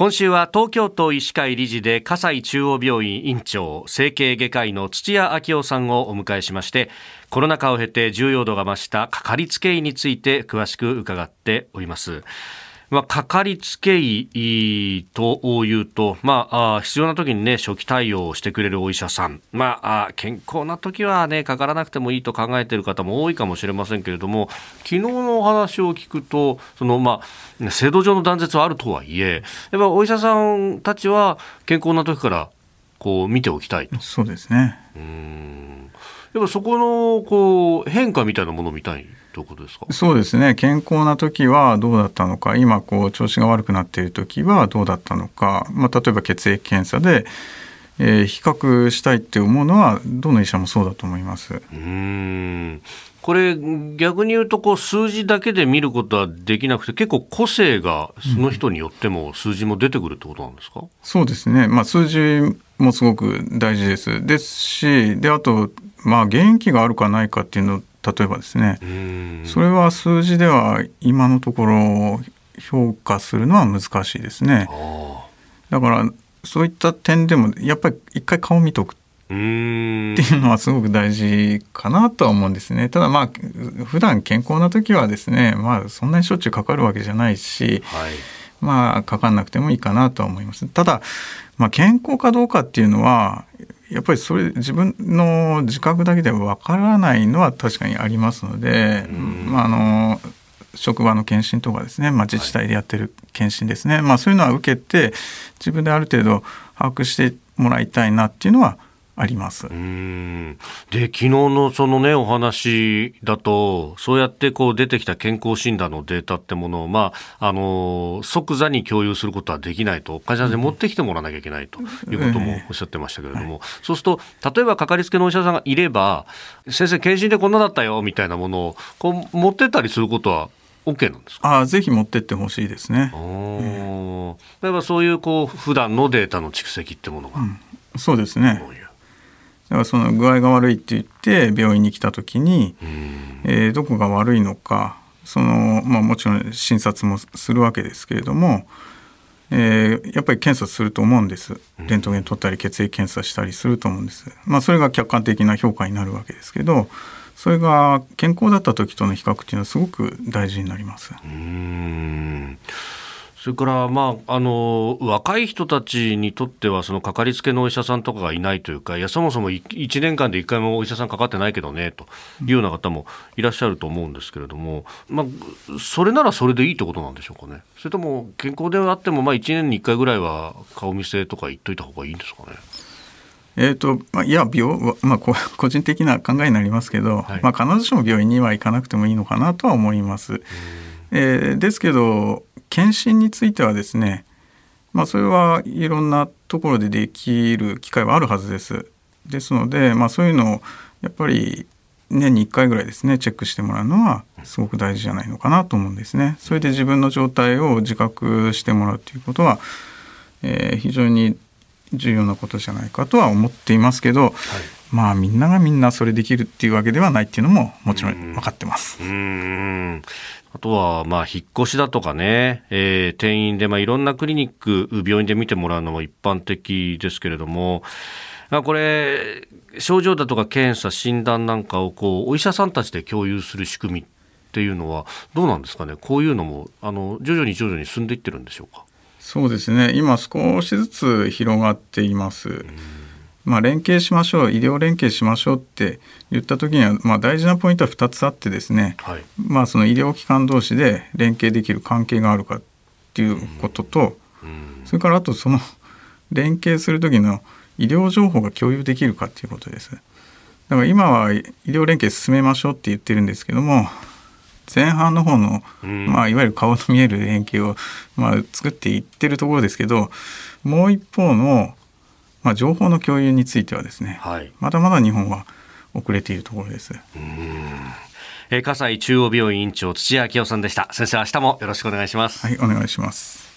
今週は東京都医師会理事で葛西中央病院院長整形外科医の土屋昭夫さんをお迎えしましてコロナ禍を経て重要度が増したかかりつけ医について詳しく伺っております。まあ、かかりつけ医というと、まあ、必要な時にね、初期対応をしてくれるお医者さん。まあ、健康な時はね、かからなくてもいいと考えている方も多いかもしれませんけれども、昨日のお話を聞くと、その、まあ、制度上の断絶はあるとはいえ、やっぱお医者さんたちは健康な時から、こう、見ておきたいと。そうですね。うん。やっぱそこの、こう、変化みたいなものを見たいということですか？そうですね。健康な時はどうだったのか。今こう調子が悪くなっている時はどうだったのか、まあ、例えば血液検査で、えー、比較したいって思うのはどの医者もそうだと思います。うん。これ逆に言うとこう数字だけで見ることはできなくて結構個性がその人によっても数字も出てくるってことなんですか、うん、そうですね、まあ、数字もすごく大事です。ですしであとまあ元気があるかないかっていうの例えばですね。それは数字では今のところ評価するのは難しいですね。だからそういった点でもやっぱり一回顔見とく。っていうのはすごく大事かなとは思うんですね。ただまあ普段健康な時はですねまあそんなにしょっちゅうかかるわけじゃないし、はい、まあかかんなくてもいいかなとは思います。ただ、まあ、健康かどうかっていうのはやっぱりそれ自分の自覚だけではわからないのは確かにありますので、まあ、あの職場の検診とかですね、まあ、自治体でやってる検診ですね、はい、まあ、そういうのは受けて自分である程度把握してもらいたいなっていうのはあります。うん。で昨日のそのねお話だとそうやってこう出てきた健康診断のデータってものを、まあ、あの即座に共有することはできないと会社で持ってきてもらわなきゃいけないということもおっしゃってましたけれども、えーはい、そうすると例えばかかりつけのお医者さんがいれば先生検診でこんなだったよみたいなものをこう持ってったりすることは OK なんですか？あぜひ持ってってほしいですね。例えばそういうこう普段のデータの蓄積ってものが、うん、そうですね。だからその具合が悪いって言って病院に来た時に、えー、どこが悪いのかその、まあ、もちろん診察もするわけですけれども、えー、やっぱり検査すると思うんです。レントゲン取ったり血液検査したりすると思うんです、まあ、それが客観的な評価になるわけですけどそれが健康だった時との比較っていうのはすごく大事になります。うんそれから、まあ、あの若い人たちにとってはそのかかりつけのお医者さんとかがいないというかいやそもそも1年間で1回もお医者さんかかってないけどねというような方もいらっしゃると思うんですけれども、まあ、それならそれでいいってことなんでしょうかねそれとも健康であっても、まあ、1年に1回ぐらいは顔見せとか言っといた方がいいんですかね。えーとまあ、いや病、まあ、個人的な考えになりますけど、はい、まあ、必ずしも病院には行かなくてもいいのかなとは思います。えー、ですけど検診についてはですね、まあ、それはいろんなところでできる機会はあるはずです。ですので、まあ、そういうのをやっぱり年に1回ぐらいですねチェックしてもらうのはすごく大事じゃないのかなと思うんですね。それで自分の状態を自覚してもらうということは、えー、非常に重要なことじゃないかとは思っていますけど、まあみんながみんなそれできるっていうわけではないっていうのももちろん分かってます。うんあとは、まあ、引っ越しだとかね、えー、転院で、まあ、いろんなクリニック、病院で見てもらうのも一般的ですけれども、まあ、これ、症状だとか検査、診断なんかを、こう、お医者さんたちで共有する仕組みっていうのは、どうなんですかね、こういうのも、あの、徐々に徐々に進んでいってるんでしょうか？そうですね、今少しずつ広がっています。まあ、連携しましょう医療連携しましょうって言った時には、まあ、大事なポイントは2つあってですね、はい、まあ、その医療機関同士で連携できる関係があるかっていうことと、うん。うん、それからあとその連携する時の医療情報が共有できるかっていうことです。だから今は医療連携進めましょうって言ってるんですけども前半の方の、まあ、いわゆる顔の見える連携を、まあ、作っていってるところですけどもう一方のまあ、情報の共有についてはですね、はい、まだまだ日本は遅れているところです。えー、葛西中央病院院長土屋明夫さんでした。先生、明日もよろしくお願いします。はい、お願いします。